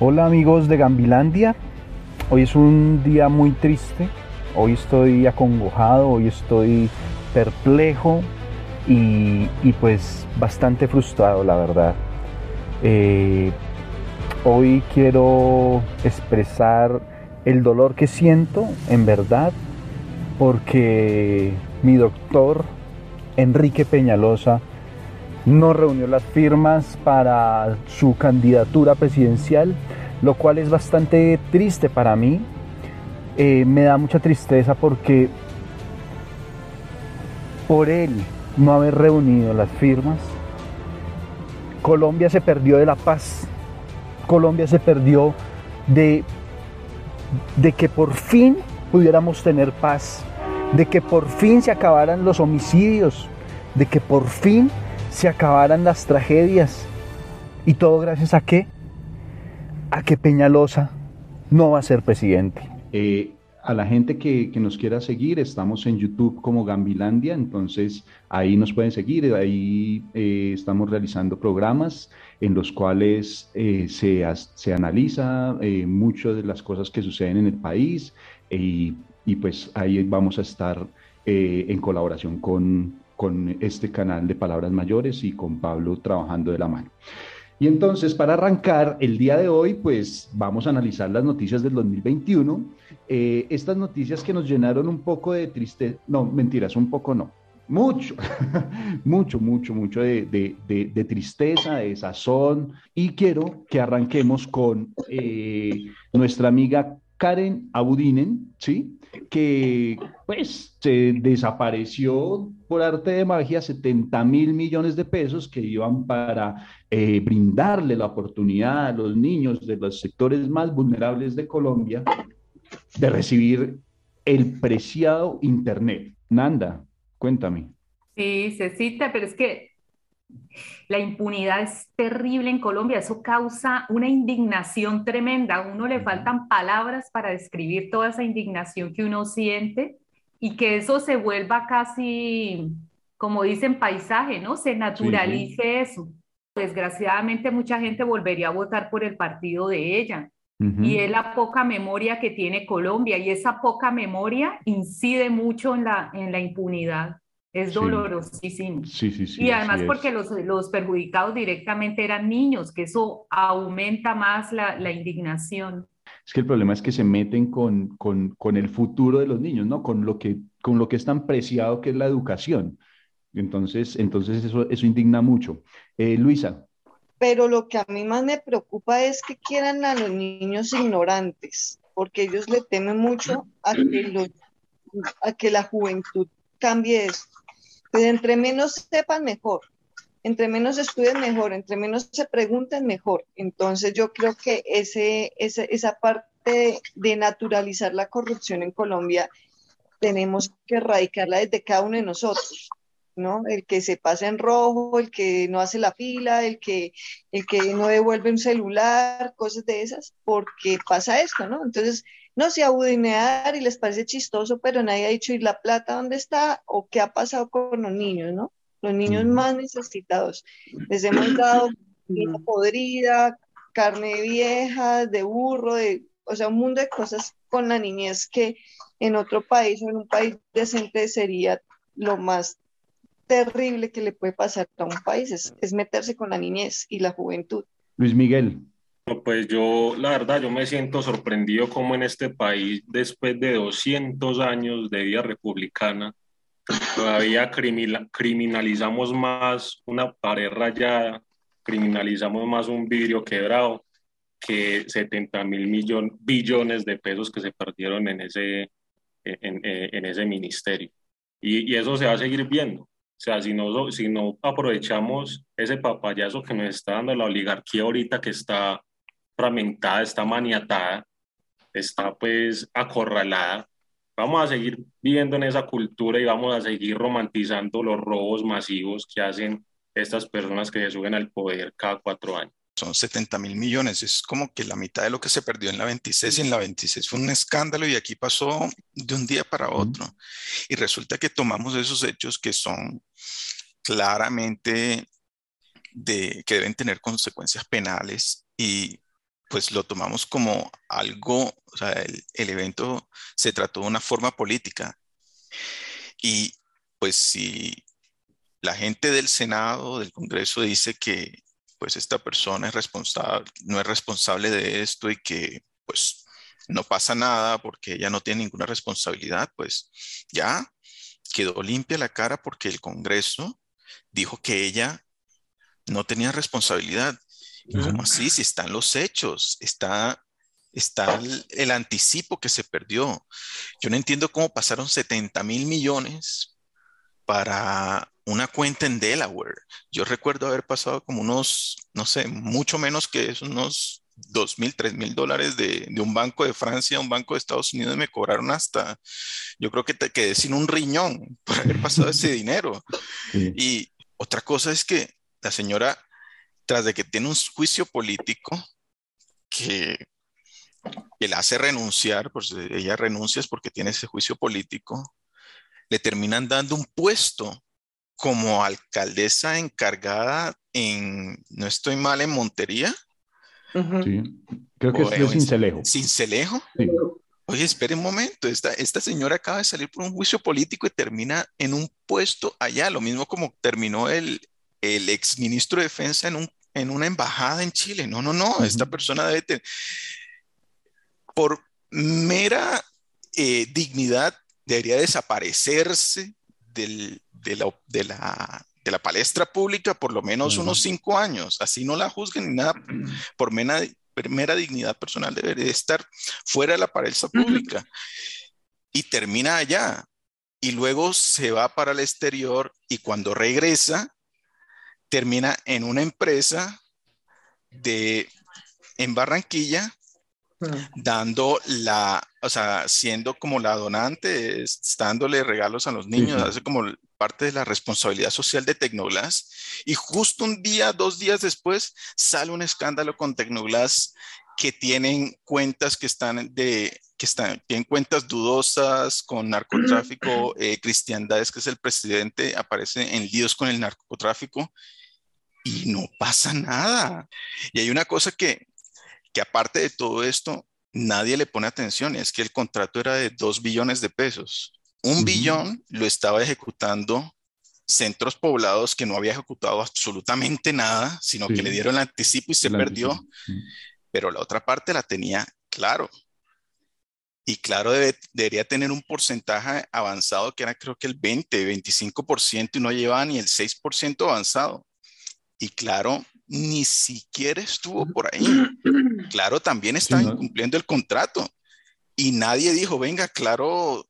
Hola amigos de Gambilandia, hoy es un día muy triste, hoy estoy acongojado, hoy estoy perplejo y, pues bastante frustrado la verdad. Eh, hoy quiero expresar el dolor que siento en verdad porque mi doctor Enrique Peñalosa no reunió las firmas para su candidatura presidencial, lo cual es bastante triste para mí. Eh, me da mucha tristeza porque por él no haber reunido las firmas, Colombia se perdió de la paz, Colombia se perdió de, de que por fin pudiéramos tener paz, de que por fin se acabaran los homicidios, de que por fin se acabaran las tragedias. ¿Y todo gracias a qué? A que Peñalosa no va a ser presidente. Eh, a la gente que, nos quiera seguir, estamos en YouTube como Gambilandia, entonces ahí nos pueden seguir, ahí eh, estamos realizando programas en los cuales eh, se, se, analiza muchas de las cosas que suceden en el país y, y pues ahí vamos a estar en colaboración con, con este canal de Palabras Mayores y con Pablo trabajando de la mano. Y entonces, para arrancar el día de hoy, pues vamos a analizar las noticias del 2021. Eh, estas noticias que nos llenaron un poco de tristeza, no, mentiras, un poco no, mucho, mucho, mucho, mucho de, de, de, tristeza, de sazón. Y quiero que arranquemos con eh, nuestra amiga Karen Abudinen, ¿sí? Que pues se desapareció por arte de magia 70 mil millones de pesos que iban para eh, brindarle la oportunidad a los niños de los sectores más vulnerables de Colombia de recibir el preciado Internet. Nanda, cuéntame. Sí, se cita, pero es que la impunidad es terrible en Colombia, eso causa una indignación tremenda, a uno le faltan palabras para describir toda esa indignación que uno siente y que eso se vuelva casi, como dicen, paisaje, ¿no? Se naturalice eso. Desgraciadamente mucha gente volvería a votar por el partido de ella. Y es la poca memoria que tiene Colombia y esa poca memoria incide mucho en la, en la impunidad. Es dolorosísimo. Sí, sí, sí. Y además porque los, los, perjudicados directamente eran niños, que eso aumenta más la, la indignación. Es que el problema es que se meten con, con, con, el futuro de los niños, ¿no? Con lo que, con lo que es tan preciado que es la educación. Entonces, entonces eso, eso indigna mucho. Eh, Luisa. Pero lo que a mí más me preocupa es que quieran a los niños ignorantes, porque ellos le temen mucho a que, a que la juventud cambie esto pues entre menos sepan, mejor. Entre menos estudien, mejor. Entre menos se pregunten, mejor. Entonces yo creo que ese, esa parte de naturalizar la corrupción en Colombia tenemos que erradicarla desde cada uno de nosotros. ¿no? El que se pasa en rojo, el que no hace la fila, el que, el que no devuelve un celular, cosas de esas, porque pasa esto, ¿no? Entonces, no se abudinear y les parece chistoso, pero nadie ha dicho, ¿y la plata dónde está? ¿O qué ha pasado con los niños, no? Los niños más necesitados. Les hemos dado comida podrida, carne vieja, de burro, de, o sea, un mundo de cosas con la niñez que en otro país o en un país decente sería lo más terrible que le puede pasar a un país, es, es meterse con la niñez y la juventud. Luis Miguel. Pues yo, la verdad, yo me siento sorprendido como en este país, después de 200 años de vida republicana, todavía criminalizamos más una pared rayada, criminalizamos más un vidrio quebrado que 70 mil billones de pesos que se perdieron en ese, en, en ese ministerio. Y, y, eso se va a seguir viendo. O sea, si no, si no aprovechamos ese papayazo que nos está dando la oligarquía ahorita que está fragmentada, está maniatada, está pues acorralada. Vamos a seguir viviendo en esa cultura y vamos a seguir romantizando los robos masivos que hacen estas personas que se suben al poder cada cuatro años. Son 70 mil millones, es como que la mitad de lo que se perdió en la 26 y en la 26 fue un escándalo y aquí pasó de un día para otro. Y resulta que tomamos esos hechos que son claramente de, que deben tener consecuencias penales y pues lo tomamos como algo, o el, el evento se trató de una forma política. Y pues si la gente del Senado, del Congreso dice que pues esta persona es responsable, no es responsable de esto y que pues no pasa nada porque ella no tiene ninguna responsabilidad, pues ya quedó limpia la cara porque el Congreso dijo que ella no tenía responsabilidad. ¿Cómo así? Si están los hechos, está, está el, anticipo que se perdió. Yo no entiendo cómo pasaron 70 mil millones para una cuenta en Delaware. Yo recuerdo haber pasado como unos, no sé, mucho menos que eso, unos 2 mil, 3 mil dólares de, un banco de Francia a un banco de Estados Unidos y me cobraron hasta, yo creo que te quedé sin un riñón por haber pasado ese dinero. Y otra cosa es que la señora, tras de que tiene un juicio político que, que la hace renunciar, pues ella renuncia es porque tiene ese juicio político, le terminan dando un puesto como alcaldesa encargada en, no estoy mal, en Montería. Sí, creo que es de Cincelejo. ¿Cincelejo? Sí. Oye, espere un momento, esta, esta señora acaba de salir por un juicio político y termina en un puesto allá, lo mismo como terminó el, el ex ministro de Defensa en, un, en una embajada en Chile. No, no, no, esta persona debe tener, por mera eh, dignidad, debería desaparecerse del, de la, de la, de la palestra pública por lo menos unos cinco años. Así no la juzguen ni nada. Por mera, mera dignidad personal debería estar fuera de la palestra pública. Y termina allá. Y luego se va para el exterior y cuando regresa, termina en una empresa de, en Barranquilla dando la, o sea, siendo como la donante, dándole regalos a los niños, hace como parte de la responsabilidad social de Tecnoglass. Y justo un día, dos días después, sale un escándalo con Tecnoglass que tienen cuentas que están de que están, tienen cuentas dudosas con narcotráfico, eh, Cristiandades, que es el presidente, aparece en líos con el narcotráfico y no pasa nada. Y hay una cosa que, que aparte de todo esto, nadie le pone atención, es que el contrato era de dos billones de pesos. Un billón lo estaba ejecutando centros poblados que no había ejecutado absolutamente nada, sino que le dieron el anticipo y se perdió. Pero la otra parte la tenía claro. Y claro, debería tener un porcentaje avanzado que era creo que el 20, 25% y no llevaba ni el 6% avanzado. Y claro, ni siquiera estuvo por ahí. Claro, también está incumpliendo el contrato. Y nadie dijo, venga, claro,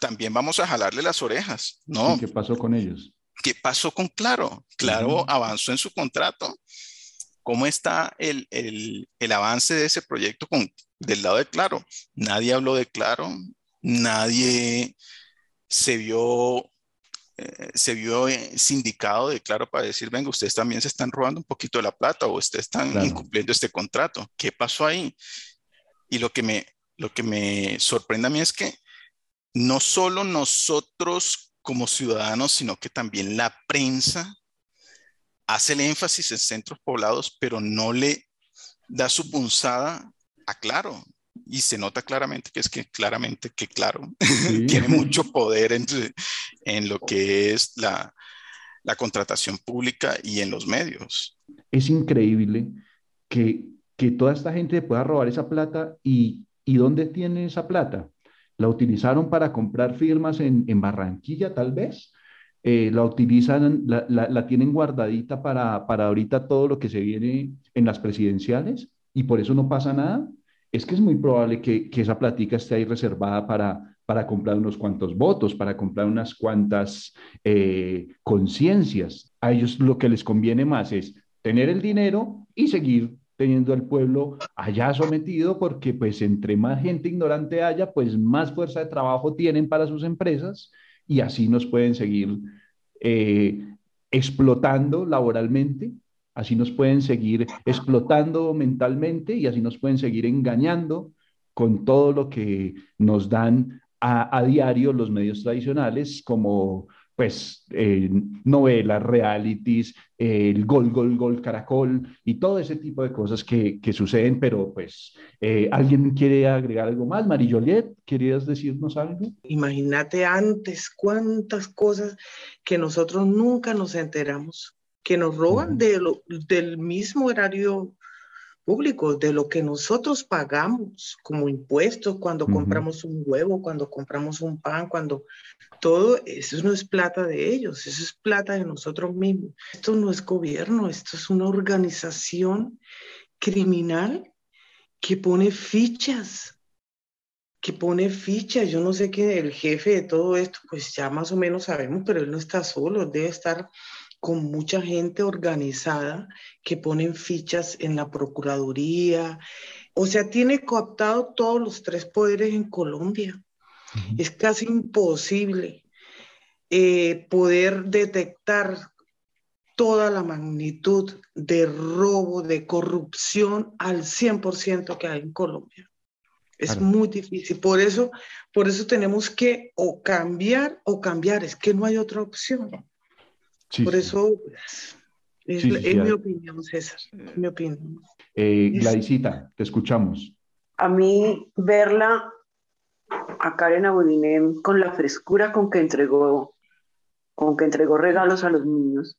también vamos a jalarle las orejas. No. ¿Qué pasó con ellos? ¿Qué pasó con Claro? Claro avanzó en su contrato. ¿Cómo está el, el, el, avance de ese proyecto con, del lado de Claro? Nadie habló de Claro, nadie se vio eh, se vio eh, sindicado de claro para decir, venga, ustedes también se están robando un poquito de la plata o ustedes están incumpliendo este contrato. ¿Qué pasó ahí? Y lo que me, lo que me sorprende a mí es que no solo nosotros como ciudadanos, sino que también la prensa hace el énfasis en centros poblados, pero no le da su punzada a Claro y se nota claramente que es que claramente que claro, tiene mucho poder en, en lo que es la, la, contratación pública y en los medios. Es increíble que, que toda esta gente pueda robar esa plata y, y ¿dónde tiene esa plata? ¿La utilizaron para comprar firmas en, en Barranquilla tal vez? Eh, la utilizan, la, la, la, tienen guardadita para, para ahorita todo lo que se viene en las presidenciales y por eso no pasa nada es que es muy probable que, esa plática esté ahí reservada para, para comprar unos cuantos votos, para comprar unas cuantas eh, conciencias. A ellos lo que les conviene más es tener el dinero y seguir teniendo al pueblo allá sometido, porque pues entre más gente ignorante haya, pues más fuerza de trabajo tienen para sus empresas y así nos pueden seguir eh, explotando laboralmente Así nos pueden seguir explotando mentalmente y así nos pueden seguir engañando con todo lo que nos dan a, diario los medios tradicionales como, pues eh, novelas, realities, el gol, gol, gol, caracol y todo ese tipo de cosas que, que suceden, pero pues eh, alguien quiere agregar algo más. Mari Joliet, ¿querías decirnos algo? Imagínate antes cuántas cosas que nosotros nunca nos enteramos, que nos roban de lo, del mismo horario público, de lo que nosotros pagamos como impuestos cuando compramos un huevo, cuando compramos un pan, cuando todo eso no es plata de ellos, eso es plata de nosotros mismos. Esto no es gobierno, esto es una organización criminal que pone fichas, que pone fichas. Yo no sé qué el jefe de todo esto, pues ya más o menos sabemos, pero él no está solo, debe estar con mucha gente organizada que ponen fichas en la Procuraduría. O sea, tiene cooptado todos los tres poderes en Colombia. Es casi imposible eh, poder detectar toda la magnitud de robo, de corrupción al 100% que hay en Colombia. Es muy difícil. Por eso, por eso tenemos que o cambiar o cambiar. Es que no hay otra opción. Por eso es, mi opinión, César, mi opinión. Eh, Gladysita, te escuchamos. A mí verla a Karen Abudinem con la frescura con que entregó, con que entregó regalos a los niños.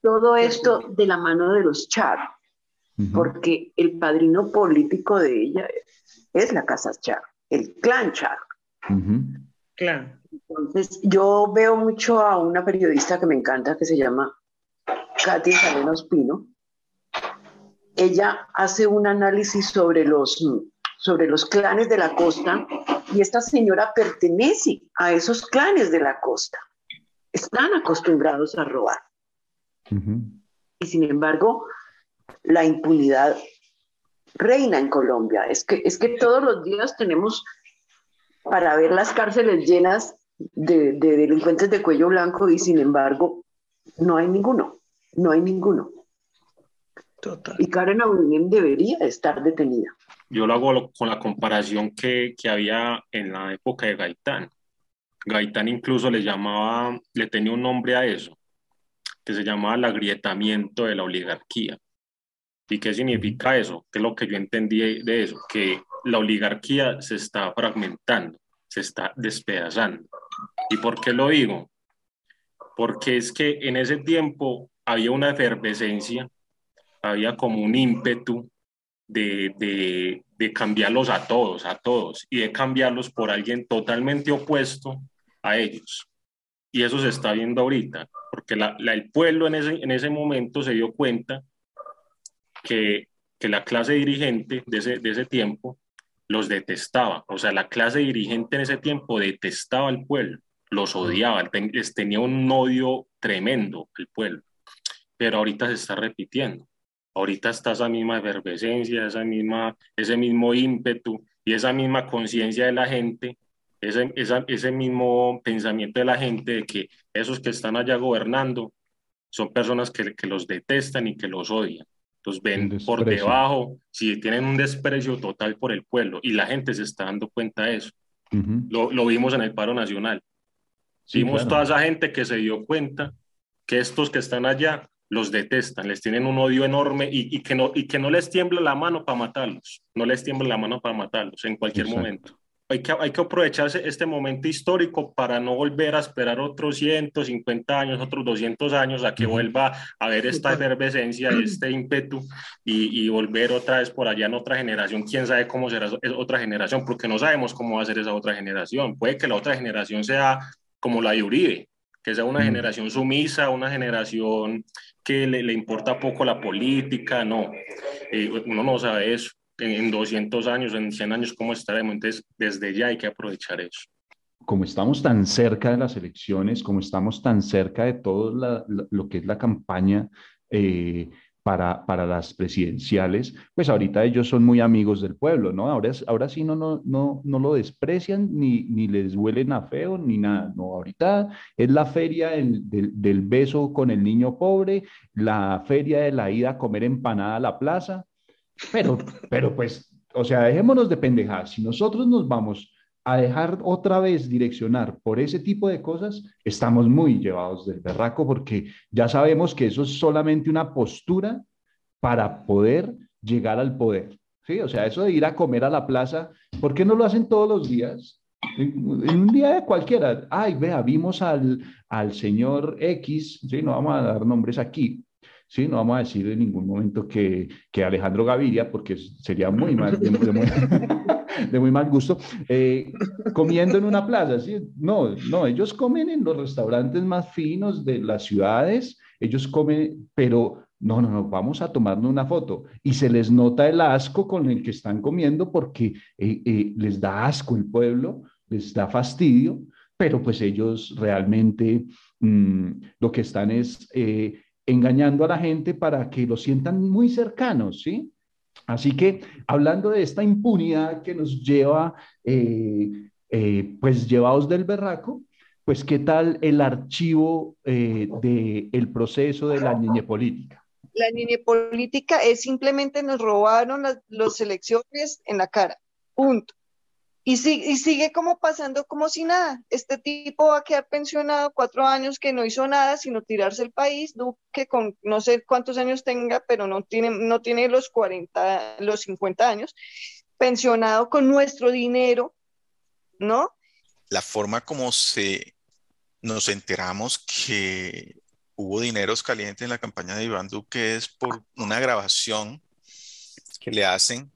Todo esto de la mano de los Char, porque el padrino político de ella es, la casa Char, el clan Char. Claro. Entonces, yo veo mucho a una periodista que me encanta, que se llama Katia Salenos Pino. Ella hace un análisis sobre los, sobre los clanes de la costa y esta señora pertenece a esos clanes de la costa. Están acostumbrados a robar. Y sin embargo, la impunidad reina en Colombia. Es que, es que todos los días tenemos para ver las cárceles llenas de, delincuentes de cuello blanco y sin embargo no hay ninguno, no hay ninguno. Y Karen Abrunien debería estar detenida. Yo lo hago con la comparación que, que había en la época de Gaitán. Gaitán incluso le llamaba, le tenía un nombre a eso, que se llamaba el agrietamiento de la oligarquía. ¿Y qué significa eso? ¿Qué es lo que yo entendí de eso? Que la oligarquía se está fragmentando, se está despedazando. ¿Y por qué lo digo? Porque es que en ese tiempo había una efervescencia, había como un ímpetu de, de, de, cambiarlos a todos, a todos, y de cambiarlos por alguien totalmente opuesto a ellos. Y eso se está viendo ahorita, porque el pueblo en ese, en ese momento se dio cuenta que, que la clase dirigente de ese, de ese tiempo los detestaba. O sea, la clase dirigente en ese tiempo detestaba al pueblo, los odiaba, tenía un odio tremendo al pueblo. Pero ahorita se está repitiendo. Ahorita está esa misma efervescencia, esa misma, ese mismo ímpetu y esa misma conciencia de la gente, ese, ese mismo pensamiento de la gente de que esos que están allá gobernando son personas que, que los detestan y que los odian. Entonces ven por debajo, si tienen un desprecio total por el pueblo y la gente se está dando cuenta de eso. lo, lo, vimos en el paro nacional. Vimos toda esa gente que se dio cuenta que estos que están allá los detestan, les tienen un odio enorme y, y que, no, y que no les tiembla la mano para matarlos, no les tiembla la mano para matarlos en cualquier momento. Hay que, hay que aprovecharse este momento histórico para no volver a esperar otros 150 años, otros 200 años a que vuelva a haber esta efervescencia, este ímpetu y, y, volver otra vez por allá en otra generación. Quién sabe cómo será otra generación, porque no sabemos cómo va a ser esa otra generación. Puede que la otra generación sea como la de Uribe, que sea una generación sumisa, una generación que le, le importa poco la política, no, eh, uno no sabe eso en 200 años, en 100 años, cómo estaremos. Entonces, desde ya hay que aprovechar eso. Como estamos tan cerca de las elecciones, como estamos tan cerca de todo lo que es la campaña eh, para, para, las presidenciales, pues ahorita ellos son muy amigos del pueblo, ¿no? Ahora, ahora sí no, no, no, no lo desprecian ni, ni les huelen a feo ni nada, no, ahorita es la feria del, del beso con el niño pobre, la feria de la ida a comer empanada a la plaza, pero, pero pues, o sea, dejémonos de pendejadas. Si nosotros nos vamos a dejar otra vez direccionar por ese tipo de cosas, estamos muy llevados del berraco porque ya sabemos que eso es solamente una postura para poder llegar al poder. ¿sí? O sea, eso de ir a comer a la plaza, ¿por qué no lo hacen todos los días? En, un día cualquiera, ay, vea, vimos al, al señor X, ¿sí? no vamos a dar nombres aquí, ¿sí? No vamos a decir en ningún momento que, que Alejandro Gaviria, porque sería muy mal, de, muy, mal gusto, eh, comiendo en una plaza, ¿sí? No, no, ellos comen en los restaurantes más finos de las ciudades, ellos comen, pero no, no, no, vamos a tomarnos una foto. Y se les nota el asco con el que están comiendo porque eh, eh, les da asco el pueblo, les da fastidio, pero pues ellos realmente mm, lo que están es engañando a la gente para que lo sientan muy cercanos, ¿sí? Así que hablando de esta impunidad que nos lleva, eh, eh, pues llevados del berraco, pues qué tal el archivo eh, del proceso de la niña política. La niña política es simplemente nos robaron las los elecciones en la cara, punto. Y, sigue como pasando como si nada. Este tipo va a quedar pensionado cuatro años que no hizo nada sino tirarse el país. Duque con no sé cuántos años tenga, pero no tiene, no tiene los 40, los 50 años, pensionado con nuestro dinero, ¿no? La forma como se nos enteramos que hubo dineros calientes en la campaña de Iván Duque es por una grabación que le hacen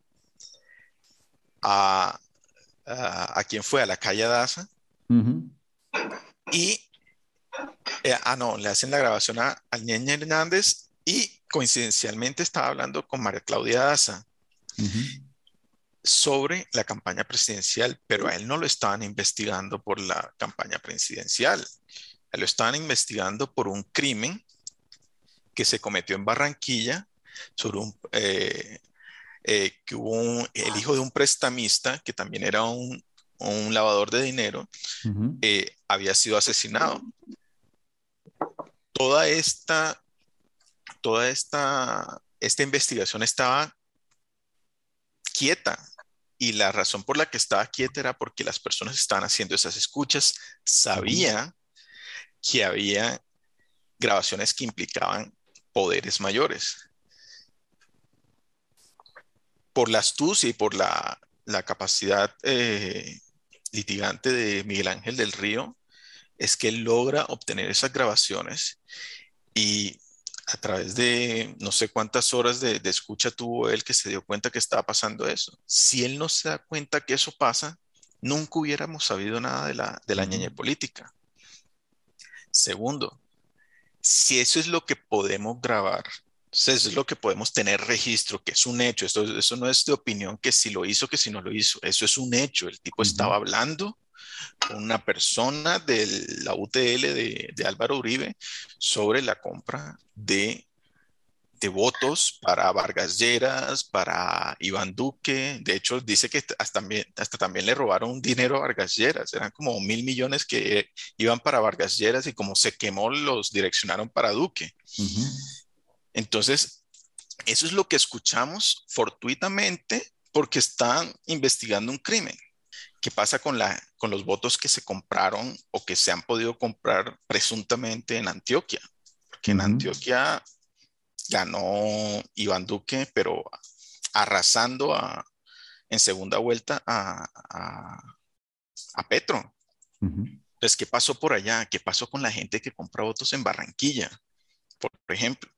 a a, quien fue a la calle Daza. Y, eh, ah, no, le hacen la grabación a, a Ñeña Hernández y coincidencialmente estaba hablando con María Claudia Daza sobre la campaña presidencial, pero a él no lo estaban investigando por la campaña presidencial, lo estaban investigando por un crimen que se cometió en Barranquilla sobre un, eh, eh, que hubo el hijo de un prestamista, que también era un, lavador de dinero, eh, había sido asesinado. Toda esta, toda esta, esta investigación estaba quieta y la razón por la que estaba quieta era porque las personas que estaban haciendo esas escuchas sabían que había grabaciones que implicaban poderes mayores por la astucia y por la, capacidad eh, litigante de Miguel Ángel del Río, es que él logra obtener esas grabaciones y a través de no sé cuántas horas de, escucha tuvo él que se dio cuenta que estaba pasando eso. Si él no se da cuenta que eso pasa, nunca hubiéramos sabido nada de la, de la política. Segundo, si eso es lo que podemos grabar eso es lo que podemos tener registro, que es un hecho. Esto, eso no es de opinión que si lo hizo, que si no lo hizo. Eso es un hecho. El tipo estaba hablando con una persona de la UTL de, de Álvaro Uribe sobre la compra de de votos para Vargas Lleras, para Iván Duque. De hecho, dice que hasta también, hasta también le robaron dinero a Vargas Lleras. Eran como mil millones que iban para Vargas Lleras y como se quemó, los direccionaron para Duque. Entonces, eso es lo que escuchamos fortuitamente porque están investigando un crimen. ¿Qué pasa con, la, con los votos que se compraron o que se han podido comprar presuntamente en Antioquia? Porque en Antioquia ganó Iván Duque, pero arrasando en segunda vuelta a, Petro. Entonces, ¿qué pasó por allá? ¿Qué pasó con la gente que compra votos en Barranquilla? Por ejemplo,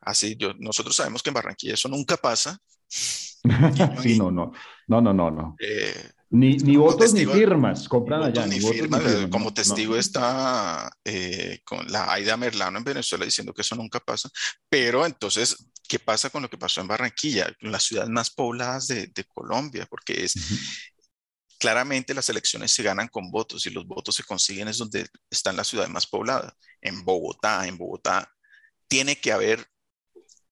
Así, yo, nosotros sabemos que en Barranquilla eso nunca pasa. sí, no, no, no, no, no, no. Eh, ni, ni votos ni firmas compran allá. Ni, firmas, como testigo está eh, con la Aida Merlano en Venezuela diciendo que eso nunca pasa. Pero entonces, ¿qué pasa con lo que pasó en Barranquilla? Las ciudades más pobladas de, de Colombia, porque es, claramente las elecciones se ganan con votos y los votos se consiguen es donde están las ciudades más pobladas. En Bogotá, en Bogotá tiene que haber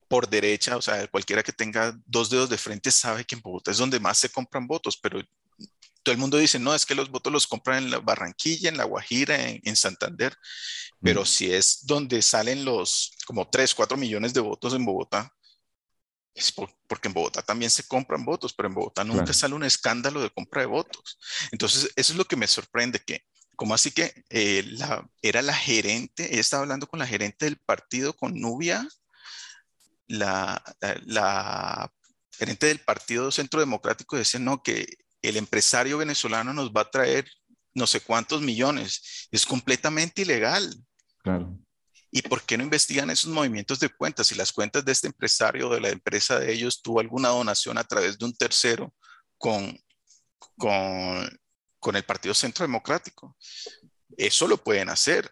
por derecha, o sea, cualquiera que tenga dos dedos de frente sabe que en Bogotá es donde más se compran votos, pero todo el mundo dice, no, es que los votos los compran en la Barranquilla, en La Guajira, en, Santander, pero si es donde salen los como 3, 4 millones de votos en Bogotá, Es porque en Bogotá también se compran votos, pero en Bogotá nunca sale un escándalo de compra de votos. Entonces, eso es lo que me sorprende, que como así que eh, la, era la gerente, ella estaba hablando con la gerente del partido, con Nubia, la, la, gerente del Partido Centro Democrático, decía, no, que el empresario venezolano nos va a traer no sé cuántos millones. Es completamente ilegal. Claro. ¿Y por qué no investigan esos movimientos de cuentas? Si las cuentas de este empresario o de la empresa de ellos tuvo alguna donación a través de un tercero con, con, con el Partido Centro Democrático. Eso lo pueden hacer.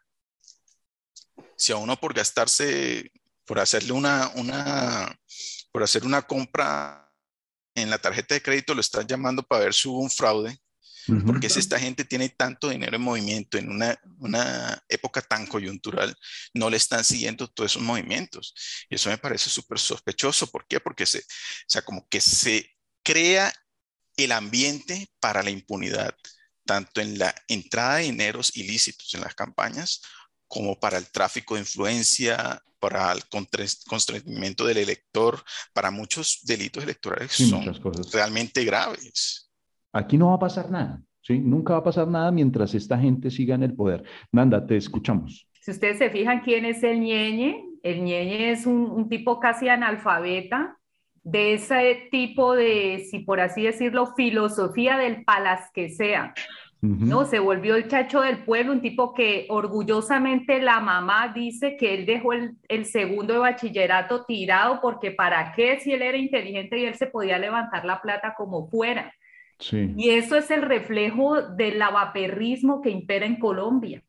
Si a uno por gastarse, por hacerle una, una, por hacer una compra en la tarjeta de crédito, lo están llamando para ver si hubo un fraude, porque si esta gente tiene tanto dinero en movimiento en una, una, época tan coyuntural, no le están siguiendo todos esos movimientos. Y eso me parece súper sospechoso. ¿Por qué? Porque se, o sea, como que se crea el ambiente para la impunidad, tanto en la entrada de dineros ilícitos en las campañas, como para el tráfico de influencia, para el constreñimiento del elector, para muchos delitos electorales que son realmente graves. Aquí no va a pasar nada, ¿sí? Nunca va a pasar nada mientras esta gente siga en el poder. Nanda, te escuchamos. Si ustedes se fijan quién es el ñeñe, el ñeñe es un, tipo casi analfabeta, de ese tipo de, si por así decirlo, filosofía del palas que sea. ¿No? Se volvió el chacho del pueblo, un tipo que orgullosamente la mamá dice que él dejó el, el, segundo de bachillerato tirado porque para qué si él era inteligente y él se podía levantar la plata como fuera. Y eso es el reflejo del lavaperrismo que impera en Colombia.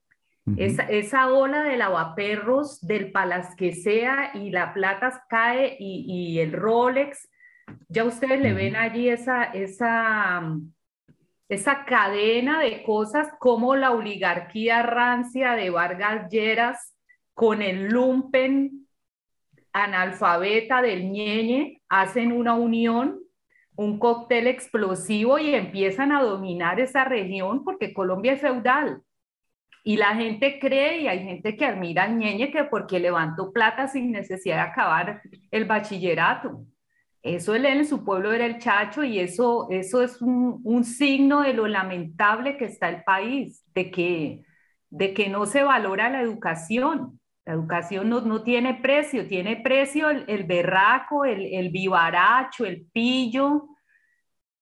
esa, ola de lavaperros, del palas que sea, y la plata cae y, el Rolex, ya ustedes le ven allí esa, esa, esa cadena de cosas como la oligarquía rancia de Vargas Lleras con el lumpen analfabeta del ñeñe hacen una unión un cóctel explosivo y empiezan a dominar esa región porque Colombia es feudal. Y la gente cree y hay gente que admira al ñeñe que porque levantó plata sin necesidad de acabar el bachillerato. Eso él en su pueblo era el chacho y eso, eso es un, un, signo de lo lamentable que está el país, de que, de que no se valora la educación. La educación no, no tiene precio, tiene precio el, el berraco, el, el, vivaracho, el pillo.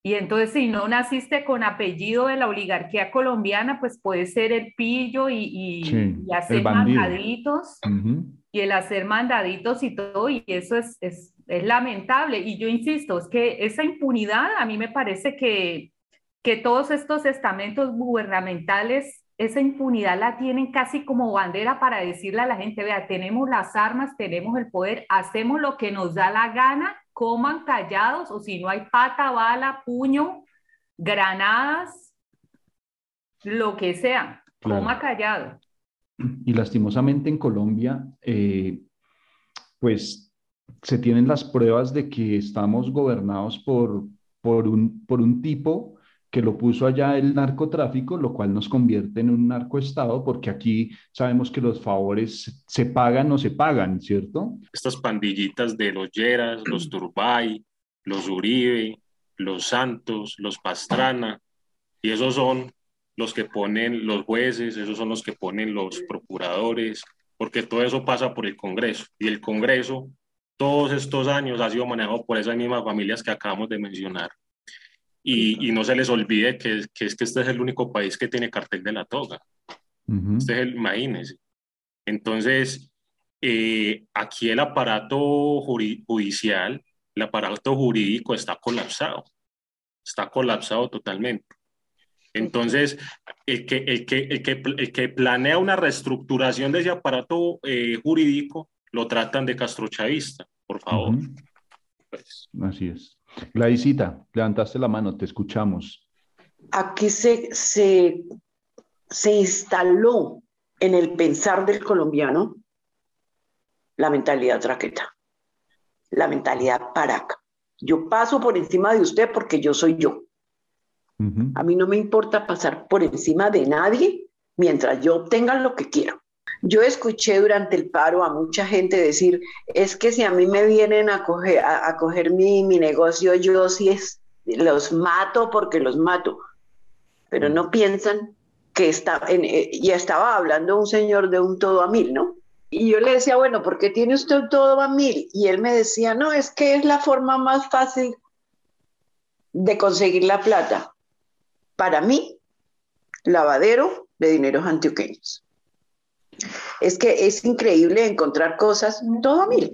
Y entonces si no naciste con apellido de la oligarquía colombiana, pues puede ser el pillo y, y, hacer mandaditos. Y el hacer mandaditos y todo, y eso es, es, es, lamentable. Y yo insisto, es que esa impunidad a mí me parece que, que todos estos estamentos gubernamentales esa impunidad la tienen casi como bandera para decirle a la gente, vea, tenemos las armas, tenemos el poder, hacemos lo que nos da la gana, coman callados o si no hay pata, bala, puño, granadas, lo que sea, coma callado. Y lastimosamente en Colombia, eh, pues se tienen las pruebas de que estamos gobernados por, por, un, por un tipo que lo puso allá el narcotráfico, lo cual nos convierte en un narcoestado, porque aquí sabemos que los favores se pagan o se pagan, ¿cierto? Estas pandillitas de los Lleras, los Turbay, los Uribe, los Santos, los Pastrana, y esos son los que ponen los jueces, esos son los que ponen los procuradores, porque todo eso pasa por el Congreso, y el Congreso todos estos años ha sido manejado por esas mismas familias que acabamos de mencionar. Y, no se les olvide que, que, es que este es el único país que tiene cartel de la toga. Este es el, imagínense. Entonces, eh, aquí el aparato judicial, el aparato jurídico está colapsado. Está colapsado totalmente. Entonces, el que, el que, el que, el que planea una reestructuración de ese aparato eh, jurídico, lo tratan de castrochavista, por favor. pues. Así es. Gladysita, levantaste la mano, te escuchamos. Aquí se, se, se instaló en el pensar del colombiano la mentalidad traqueta, la mentalidad paraca. Yo paso por encima de usted porque yo soy yo. A mí no me importa pasar por encima de nadie mientras yo obtenga lo que quiero. Yo escuché durante el paro a mucha gente decir, es que si a mí me vienen a coger, mi, negocio, yo sí los mato porque los mato. Pero no piensan que está, en, eh, estaba hablando un señor de un todo a mil, ¿no? Y yo le decía, bueno, ¿por qué tiene usted un todo a mil? Y él me decía, no, es que es la forma más fácil de conseguir la plata. Para mí, lavadero de dineros antioqueños. Es que es increíble encontrar cosas todo a mil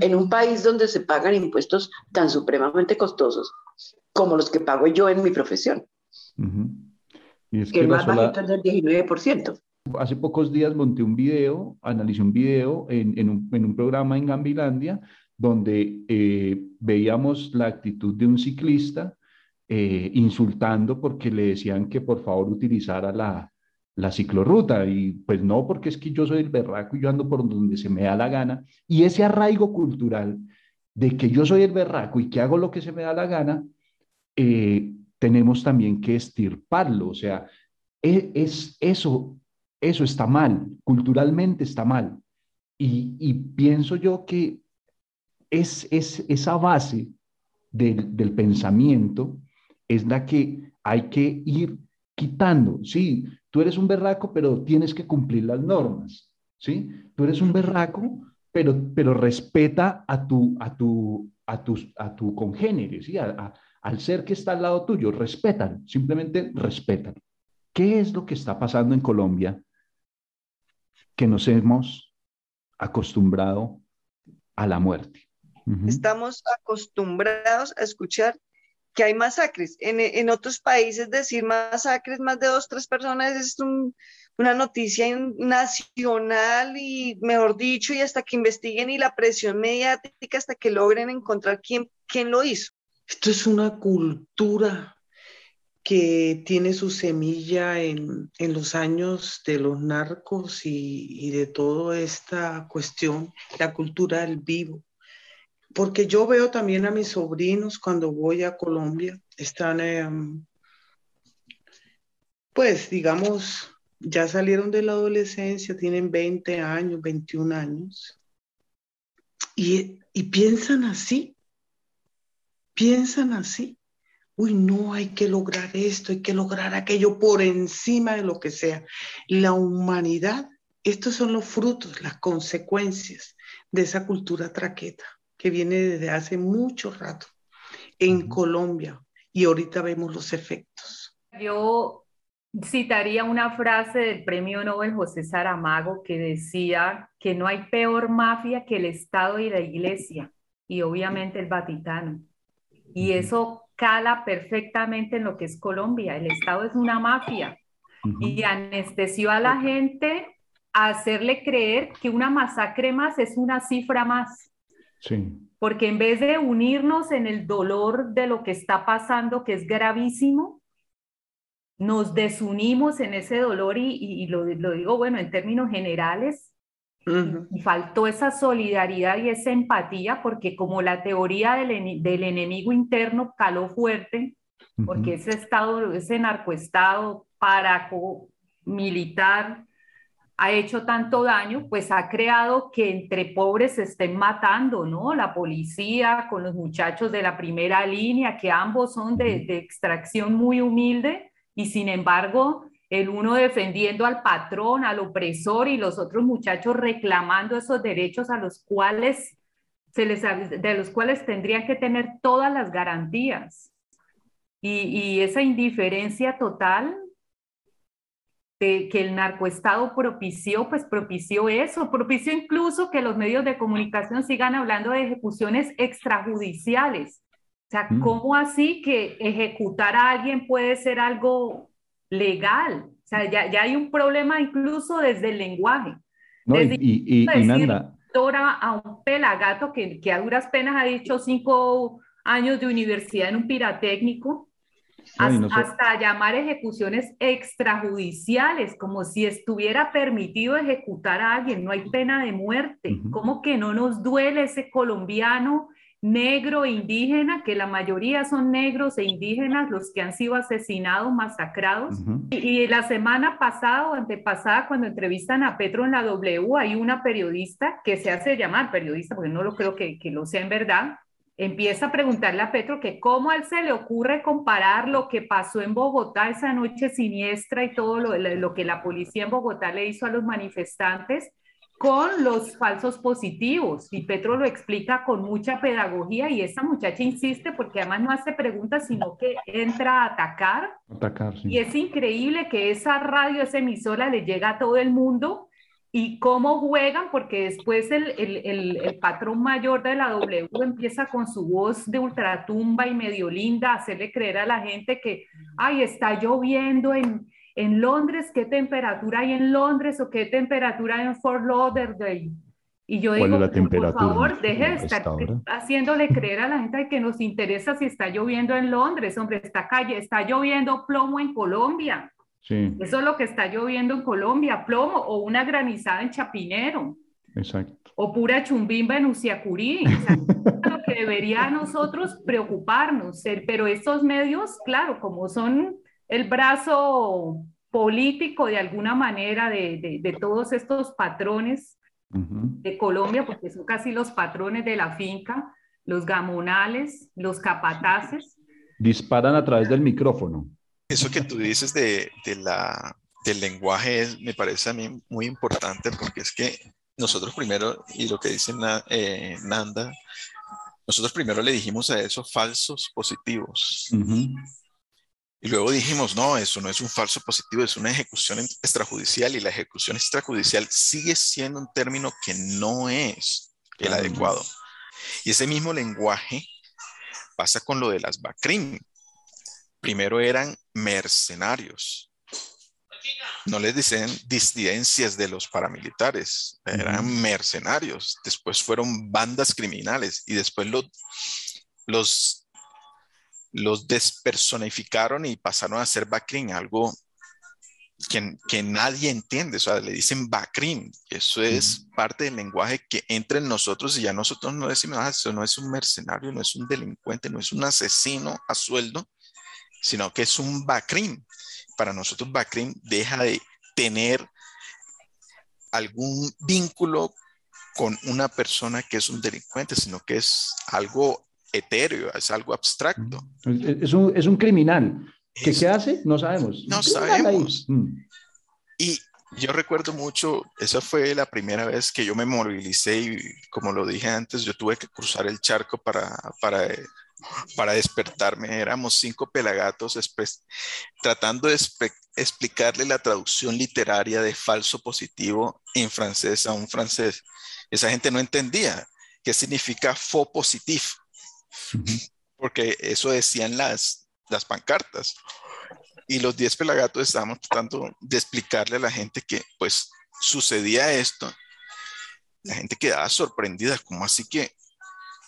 en un país donde se pagan impuestos tan supremamente costosos como los que pago yo en mi profesión. y es que, el más bajito es del 19%. Hace pocos días monté un video, analicé un video en, en, un, en un, programa en Gambilandia donde eh, veíamos la actitud de un ciclista eh, insultando porque le decían que por favor utilizara la, la ciclorruta y pues no, porque es que yo soy el berraco y yo ando por donde se me da la gana. Y ese arraigo cultural de que yo soy el berraco y que hago lo que se me da la gana, eh, tenemos también que estirparlo. O sea, e, es, eso, eso está mal, culturalmente está mal. Y, y pienso yo que es, es esa base del, del pensamiento es la que hay que ir quitando. Sí, tú eres un berraco, pero tienes que cumplir las normas. ¿sí? Tú eres un berraco, pero, pero respeta a tu, a tu, a tu, a tu congénere, ¿sí? al ser que está al lado tuyo, respetan, simplemente respetan. ¿Qué es lo que está pasando en Colombia que nos hemos acostumbrado a la muerte? Estamos acostumbrados a escuchar que hay masacres. En, en, otros países decir masacres, más de dos, tres personas es una noticia nacional y, mejor dicho, y hasta que investiguen y la presión mediática hasta que logren encontrar quién, quién lo hizo. Esto es una cultura que tiene su semilla en, en los años de los narcos y, y de toda esta cuestión, la cultura del vivo porque yo veo también a mis sobrinos cuando voy a Colombia, están, em, pues digamos, ya salieron de la adolescencia, tienen 20 años, 21 años, y, y piensan así, piensan así. Uy, no, hay que lograr esto, hay que lograr aquello por encima de lo que sea. La humanidad, estos son los frutos, las consecuencias de esa cultura traqueta que viene desde hace mucho rato en Colombia y ahorita vemos los efectos. Yo citaría una frase del premio Nobel José Saramago que decía que no hay peor mafia que el Estado y la Iglesia y obviamente el Vaticano. Y eso cala perfectamente en lo que es Colombia. El Estado es una mafia y anestesió a la gente a hacerle creer que una masacre más es una cifra más. Porque en vez de unirnos en el dolor de lo que está pasando, que es gravísimo, nos desunimos en ese dolor y, lo, digo, bueno, en términos generales, y faltó esa solidaridad y esa empatía, porque como la teoría del, del enemigo interno caló fuerte, porque ese estado, ese narcoestado militar ha hecho tanto daño, pues ha creado que entre pobres se estén matando, ¿no? La policía con los muchachos de la primera línea, que ambos son de, extracción muy humilde y sin embargo el uno defendiendo al patrón, al opresor y los otros muchachos reclamando esos derechos a los cuales se les, de los cuales tendrían que tener todas las garantías. Y, y esa indiferencia total que el narcoestado propició, pues propició eso, propició incluso que los medios de comunicación sigan hablando de ejecuciones extrajudiciales. O sea, mm. ¿cómo así que ejecutar a alguien puede ser algo legal? O sea, ya, ya hay un problema incluso desde el lenguaje. No, y, y, y, Nanda. a un pelagato que, que a duras penas ha dicho cinco años de universidad en un piratécnico, hasta, llamar ejecuciones extrajudiciales, como si estuviera permitido ejecutar a alguien, no hay pena de muerte. ¿Cómo que no nos duele ese colombiano negro e indígena, que la mayoría son negros e indígenas los que han sido asesinados, masacrados. y, la semana pasada o antepasada, cuando entrevistan a Petro en la W, hay una periodista que se hace llamar periodista, porque no lo creo que, que lo sea en verdad, empieza a preguntarle a Petro que cómo a él se le ocurre comparar lo que pasó en Bogotá esa noche siniestra y todo lo, lo que la policía en Bogotá le hizo a los manifestantes con los falsos positivos. Y Petro lo explica con mucha pedagogía y esa muchacha insiste porque además no hace preguntas, sino que entra a atacar. atacar Y es increíble que esa radio, esa emisora le llega a todo el mundo y cómo juegan, porque después el, el, el, patrón mayor de la W empieza con su voz de ultratumba y medio linda a hacerle creer a la gente que, ay, está lloviendo en, en Londres, ¿qué temperatura hay en Londres o qué temperatura hay en Fort Lauderdale? Y yo digo, por favor, deje de estar haciéndole creer a la gente que nos interesa si está lloviendo en Londres, hombre, está, calle, está lloviendo plomo en Colombia. Sí. Eso es lo que está lloviendo en Colombia, plomo o una granizada en Chapinero. Exacto. O pura chumbimba en Uciacurí. O lo que debería a nosotros preocuparnos. Pero estos medios, claro, como son el brazo político de alguna manera de, de, todos estos patrones de Colombia, porque son casi los patrones de la finca, los gamonales, los capataces. Disparan a través del micrófono. Eso que tú dices de, de la, del lenguaje me parece a mí muy importante porque es que nosotros primero, y lo que dice eh, Nanda, nosotros primero le dijimos a eso falsos positivos. Y luego dijimos, no, eso no es un falso positivo, es una ejecución extrajudicial y la ejecución extrajudicial sigue siendo un término que no es el adecuado. Y ese mismo lenguaje pasa con lo de las BACRIM. Primero eran mercenarios. No les dicen disidencias de los paramilitares, eran mercenarios. Después fueron bandas criminales y después los, los los despersonificaron y pasaron a ser Bakrin, algo que, que, nadie entiende, o sea, le dicen Bakrin, eso es parte del lenguaje que entra en nosotros y ya nosotros no decimos, ah, eso no es un mercenario, no es un delincuente, no es un asesino a sueldo, sino que es un Bakrin. Para nosotros Bakrin deja de tener algún vínculo con una persona que es un delincuente, sino que es algo etéreo, es algo abstracto. Es un, es un criminal. ¿Qué, ¿Qué, hace? No sabemos. No sabemos. Mm. Y yo recuerdo mucho, esa fue la primera vez que yo me movilicé y como lo dije antes, yo tuve que cruzar el charco para, para, para despertarme. Éramos cinco pelagatos tratando de explicarle la traducción literaria de falso positivo en francés a un francés. Esa gente no entendía qué significa faux positif porque eso decían las, las pancartas. Y los 10 pelagatos estábamos tratando de explicarle a la gente que pues sucedía esto. La gente quedaba sorprendida, como así que,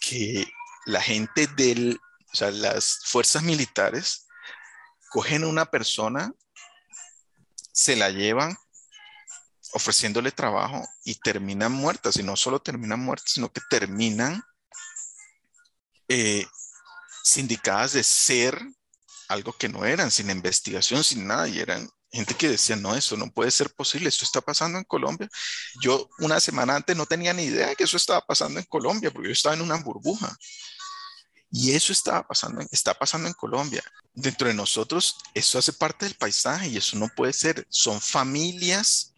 que la gente del, o sea, las fuerzas militares cogen a una persona, se la llevan ofreciéndole trabajo y terminan muertas. Y no solo terminan muertas, sino que terminan eh, sindicadas de ser algo que no eran, sin investigación, sin nada, y eran gente que decía, no, eso no puede ser posible, esto está pasando en Colombia. Yo una semana antes no tenía ni idea de que eso estaba pasando en Colombia, porque yo estaba en una burbuja. Y eso estaba pasando, está pasando en Colombia. Dentro de nosotros, eso hace parte del paisaje y eso no puede ser. Son familias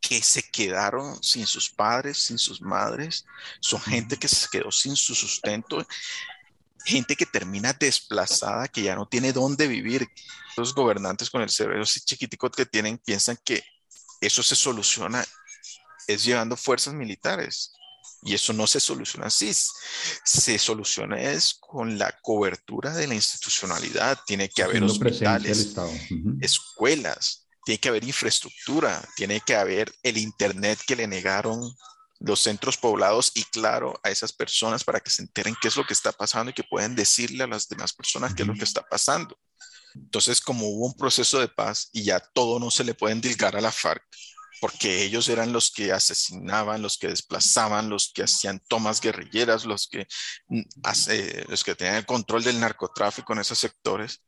que se quedaron sin sus padres, sin sus madres, son gente que se quedó sin su sustento, gente que termina desplazada, que ya no tiene dónde vivir. Los gobernantes con el cerebro así chiquitico que tienen piensan que eso se soluciona es llevando fuerzas militares. Y eso no se soluciona así. Se soluciona es con la cobertura de la institucionalidad. Tiene que haber hospitales, escuelas, tiene que haber infraestructura, tiene que haber el Internet que le negaron los centros poblados y claro a esas personas para que se enteren qué es lo que está pasando y que pueden decirle a las demás personas qué es lo que está pasando. Entonces, como hubo un proceso de paz y ya todo no se le puede endilgar a la FARC, porque ellos eran los que asesinaban, los que desplazaban, los que hacían tomas guerrilleras, los que, mm, los que tenían el control del narcotráfico en esos sectores.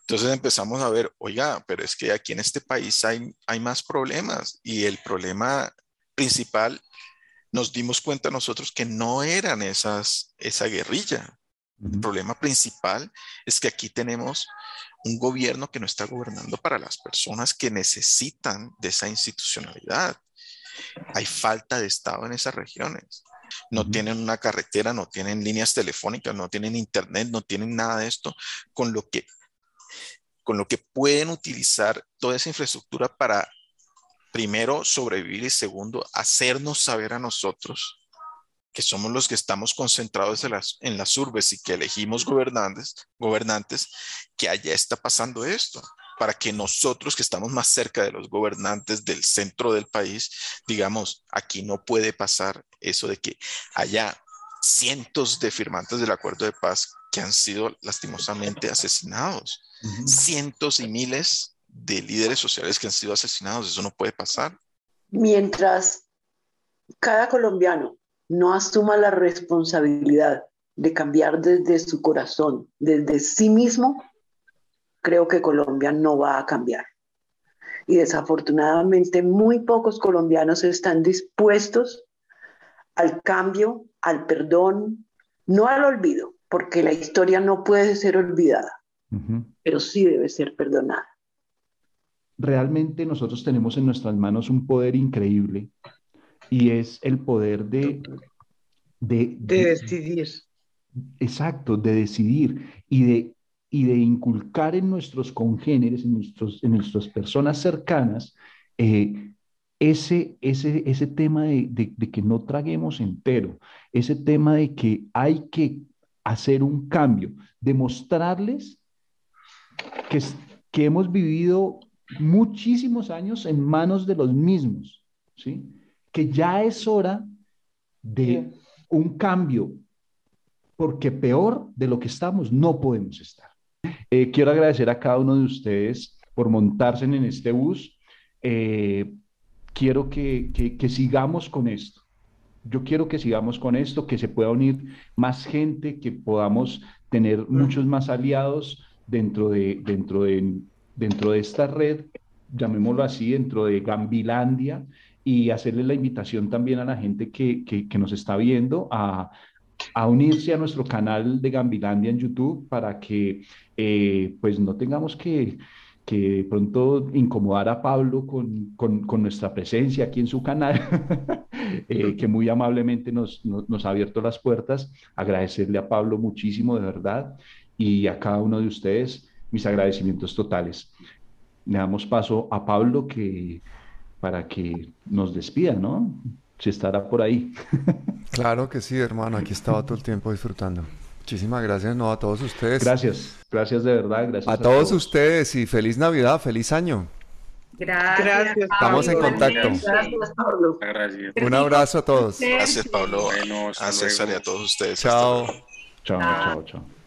Entonces empezamos a ver, oiga, pero es que aquí en este país hay, hay más problemas y el problema principal nos dimos cuenta nosotros que no eran esas, esa guerrilla. El problema principal es que aquí tenemos un gobierno que no está gobernando para las personas que necesitan de esa institucionalidad. Hay falta de Estado en esas regiones. No tienen una carretera, no tienen líneas telefónicas, no tienen internet, no tienen nada de esto, con lo que, con lo que pueden utilizar toda esa infraestructura para, primero, sobrevivir y segundo, hacernos saber a nosotros que somos los que estamos concentrados en las, en las urbes y que elegimos gobernantes, gobernantes, que allá está pasando esto, para que nosotros que estamos más cerca de los gobernantes del centro del país, digamos, aquí no puede pasar eso de que haya cientos de firmantes del acuerdo de paz que han sido lastimosamente asesinados, cientos y miles de líderes sociales que han sido asesinados, eso no puede pasar. Mientras cada colombiano no asuma la responsabilidad de cambiar desde su corazón, desde sí mismo, creo que Colombia no va a cambiar. Y desafortunadamente muy pocos colombianos están dispuestos al cambio, al perdón, no al olvido, porque la historia no puede ser olvidada, pero sí debe ser perdonada. Realmente nosotros tenemos en nuestras manos un poder increíble y es el poder de, de, decidir. Exacto, de decidir y de, y de inculcar en nuestros congéneres, en, nuestros, en nuestras personas cercanas, eh, ese, ese, ese tema de, de, que no traguemos entero, ese tema de que hay que hacer un cambio, demostrarles que, que hemos vivido muchísimos años en manos de los mismos, ¿sí? Que ya es hora de un cambio, porque peor de lo que estamos no podemos estar. Eh, quiero agradecer a cada uno de ustedes por montarse en este bus. Eh, quiero que, que, sigamos con esto. Yo quiero que sigamos con esto, que se pueda unir más gente, que podamos tener muchos más aliados dentro de, dentro de, dentro de esta red, llamémoslo así, dentro de Gambilandia, y hacerle la invitación también a la gente que, que, nos está viendo a, a, unirse a nuestro canal de Gambilandia en YouTube para que eh, pues no tengamos que, que pronto incomodar a Pablo con, con, con nuestra presencia aquí en su canal, eh, que muy amablemente nos, nos, nos, ha abierto las puertas. Agradecerle a Pablo muchísimo, de verdad, y a cada uno de ustedes mis agradecimientos totales. Le damos paso a Pablo que para que nos despida, ¿no? Si estará por ahí. claro que sí, hermano, aquí estaba todo el tiempo disfrutando. Muchísimas gracias, no, a todos ustedes. Gracias, gracias de verdad, gracias. A, todos, ustedes y feliz Navidad, feliz año. Gracias. Estamos en contacto. Gracias, Pablo. Gracias. Un abrazo a todos. Gracias, Pablo. a César y a todos ustedes. Chao. Chao, chao, chao.